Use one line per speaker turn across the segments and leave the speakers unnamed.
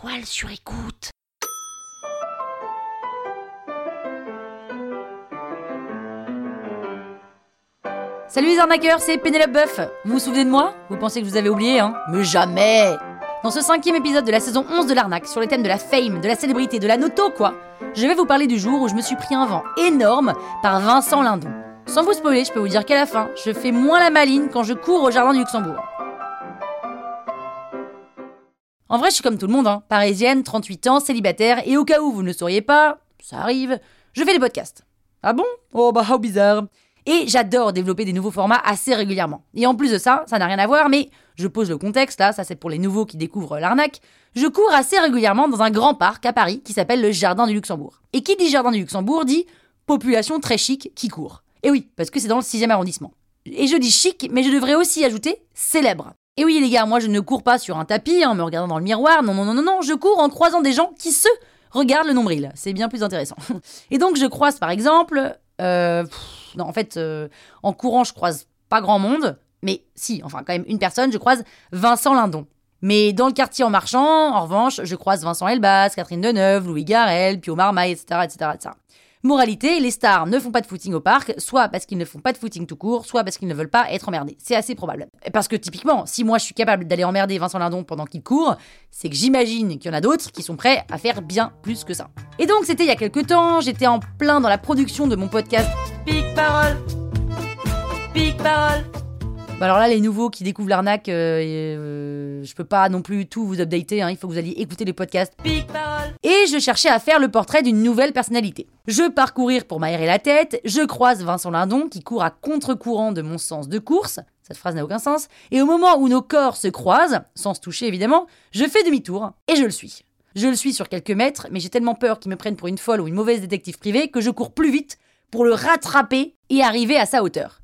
toile sur écoute.
Salut les arnaqueurs, c'est Pénélope Boeuf. Vous vous souvenez de moi? Vous pensez que vous avais oublié, hein? Mais jamais Dans ce cinquième épisode de la saison 11 de l'arnaque, sur les thèmes de la fame, de la célébrité, de la noto, quoi, je vais vous parler du jour où je me suis pris un vent énorme par Vincent Lindon. Sans vous spoiler, je peux vous dire qu'à la fin, je fais moins la maline quand je cours au jardin du Luxembourg. En vrai, je suis comme tout le monde, hein. parisienne, 38 ans, célibataire, et au cas où vous ne le sauriez pas, ça arrive, je fais des podcasts. Ah bon? Oh bah, how bizarre et j'adore développer des nouveaux formats assez régulièrement. Et en plus de ça, ça n'a rien à voir, mais je pose le contexte, là, ça c'est pour les nouveaux qui découvrent l'arnaque. Je cours assez régulièrement dans un grand parc à Paris qui s'appelle le Jardin du Luxembourg. Et qui dit Jardin du Luxembourg dit population très chic qui court. Et oui, parce que c'est dans le 6 arrondissement. Et je dis chic, mais je devrais aussi ajouter célèbre. Et oui les gars, moi je ne cours pas sur un tapis en me regardant dans le miroir, non non non non non, je cours en croisant des gens qui se regardent le nombril. C'est bien plus intéressant. Et donc je croise par exemple... Euh, non, en fait, euh, en courant, je croise pas grand monde, mais si, enfin, quand même une personne, je croise Vincent Lindon. Mais dans le quartier en marchant, en revanche, je croise Vincent Elbaz, Catherine Deneuve, Louis Garel, Pio Marmaille, etc., etc., etc. Moralité, les stars ne font pas de footing au parc, soit parce qu'ils ne font pas de footing tout court, soit parce qu'ils ne veulent pas être emmerdés. C'est assez probable. Parce que typiquement, si moi je suis capable d'aller emmerder Vincent Lindon pendant qu'il court, c'est que j'imagine qu'il y en a d'autres qui sont prêts à faire bien plus que ça. Et donc c'était il y a quelques temps, j'étais en plein dans la production de mon podcast Pic Parole Pic Parole bah alors là, les nouveaux qui découvrent l'arnaque, euh, euh, je peux pas non plus tout vous updater, hein, il faut que vous alliez écouter les podcasts. Et je cherchais à faire le portrait d'une nouvelle personnalité. Je parcourir pour m'aérer la tête, je croise Vincent Lindon qui court à contre-courant de mon sens de course, cette phrase n'a aucun sens, et au moment où nos corps se croisent, sans se toucher évidemment, je fais demi-tour et je le suis. Je le suis sur quelques mètres, mais j'ai tellement peur qu'il me prenne pour une folle ou une mauvaise détective privée que je cours plus vite pour le rattraper et arriver à sa hauteur.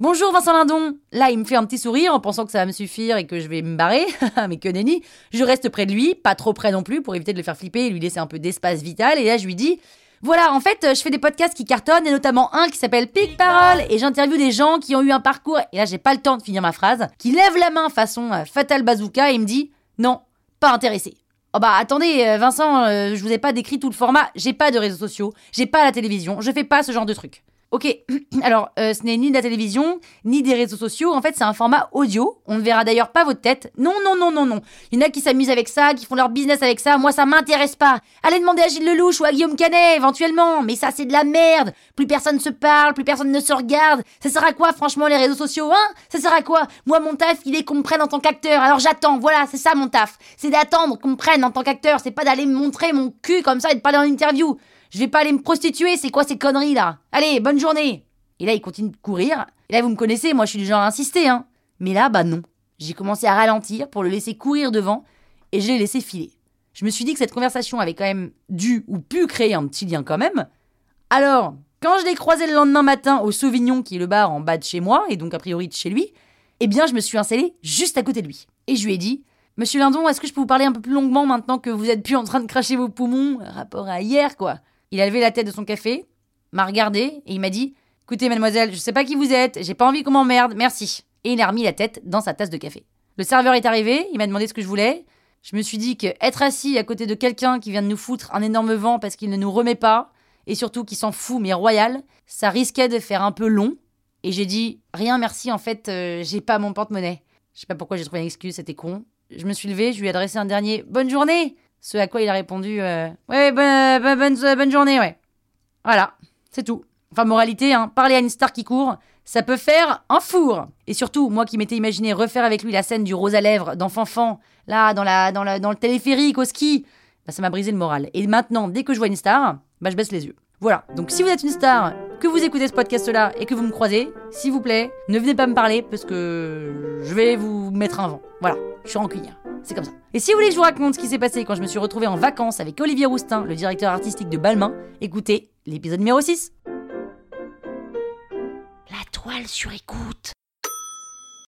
Bonjour Vincent Lindon Là, il me fait un petit sourire en pensant que ça va me suffire et que je vais me barrer. Mais que nenni Je reste près de lui, pas trop près non plus, pour éviter de le faire flipper et lui laisser un peu d'espace vital. Et là, je lui dis voilà, en fait, je fais des podcasts qui cartonnent et notamment un qui s'appelle Pic Parole et j'interviewe des gens qui ont eu un parcours, et là j'ai pas le temps de finir ma phrase, qui lève la main façon euh, Fatal Bazooka et me dit non, pas intéressé. Oh bah attendez, euh, Vincent, euh, je vous ai pas décrit tout le format, j'ai pas de réseaux sociaux, j'ai pas la télévision, je fais pas ce genre de trucs. Ok, alors euh, ce n'est ni de la télévision, ni des réseaux sociaux, en fait c'est un format audio, on ne verra d'ailleurs pas votre tête. Non, non, non, non, non. Il y en a qui s'amusent avec ça, qui font leur business avec ça, moi ça m'intéresse pas. Allez demander à Gilles Lelouch ou à Guillaume Canet éventuellement, mais ça c'est de la merde. Plus personne se parle, plus personne ne se regarde. Ça sert à quoi franchement les réseaux sociaux, hein? Ça sert à quoi? Moi mon taf il est qu'on me prenne en tant qu'acteur, alors j'attends, voilà, c'est ça mon taf. C'est d'attendre qu'on me prenne en tant qu'acteur, c'est pas d'aller me montrer mon cul comme ça et de parler en interview. Je vais pas aller me prostituer, c'est quoi ces conneries là? Allez, bonne journée Et là, il continue de courir. Et là, vous me connaissez, moi je suis du genre à insister, hein. Mais là, bah non. J'ai commencé à ralentir pour le laisser courir devant et je l'ai laissé filer. Je me suis dit que cette conversation avait quand même dû ou pu créer un petit lien quand même. Alors, quand je l'ai croisé le lendemain matin au Sauvignon, qui est le bar en bas de chez moi, et donc a priori de chez lui, eh bien, je me suis installée juste à côté de lui. Et je lui ai dit Monsieur Lindon, est-ce que je peux vous parler un peu plus longuement maintenant que vous êtes plus en train de cracher vos poumons Rapport à hier, quoi? Il a levé la tête de son café, m'a regardé et il m'a dit Écoutez, mademoiselle, je sais pas qui vous êtes, j'ai pas envie qu'on m'emmerde, merci. Et il a remis la tête dans sa tasse de café. Le serveur est arrivé, il m'a demandé ce que je voulais. Je me suis dit que être assis à côté de quelqu'un qui vient de nous foutre un énorme vent parce qu'il ne nous remet pas, et surtout qui s'en fout mais royal, ça risquait de faire un peu long. Et j'ai dit Rien, merci, en fait, euh, j'ai pas mon porte-monnaie. Je sais pas pourquoi j'ai trouvé une excuse, c'était con. Je me suis levé, je lui ai adressé un dernier Bonne journée ce à quoi il a répondu euh, Ouais, bonne, bonne, bonne, journée, ouais. Voilà, c'est tout. Enfin, moralité, hein, parler à une star qui court, ça peut faire un four. Et surtout, moi qui m'étais imaginé refaire avec lui la scène du rose à lèvres dans Fanfan, là, dans, la, dans, dans le téléphérique, au ski, bah, ça m'a brisé le moral. Et maintenant, dès que je vois une star, bah, je baisse les yeux. Voilà, donc si vous êtes une star, que vous écoutez ce podcast-là et que vous me croisez, s'il vous plaît, ne venez pas me parler parce que je vais vous mettre un vent. Voilà, je suis rancunière. C'est comme ça. Et si vous voulez que je vous raconte ce qui s'est passé quand je me suis retrouvée en vacances avec Olivier Roustin, le directeur artistique de Balmain, écoutez l'épisode numéro 6.
La toile sur écoute.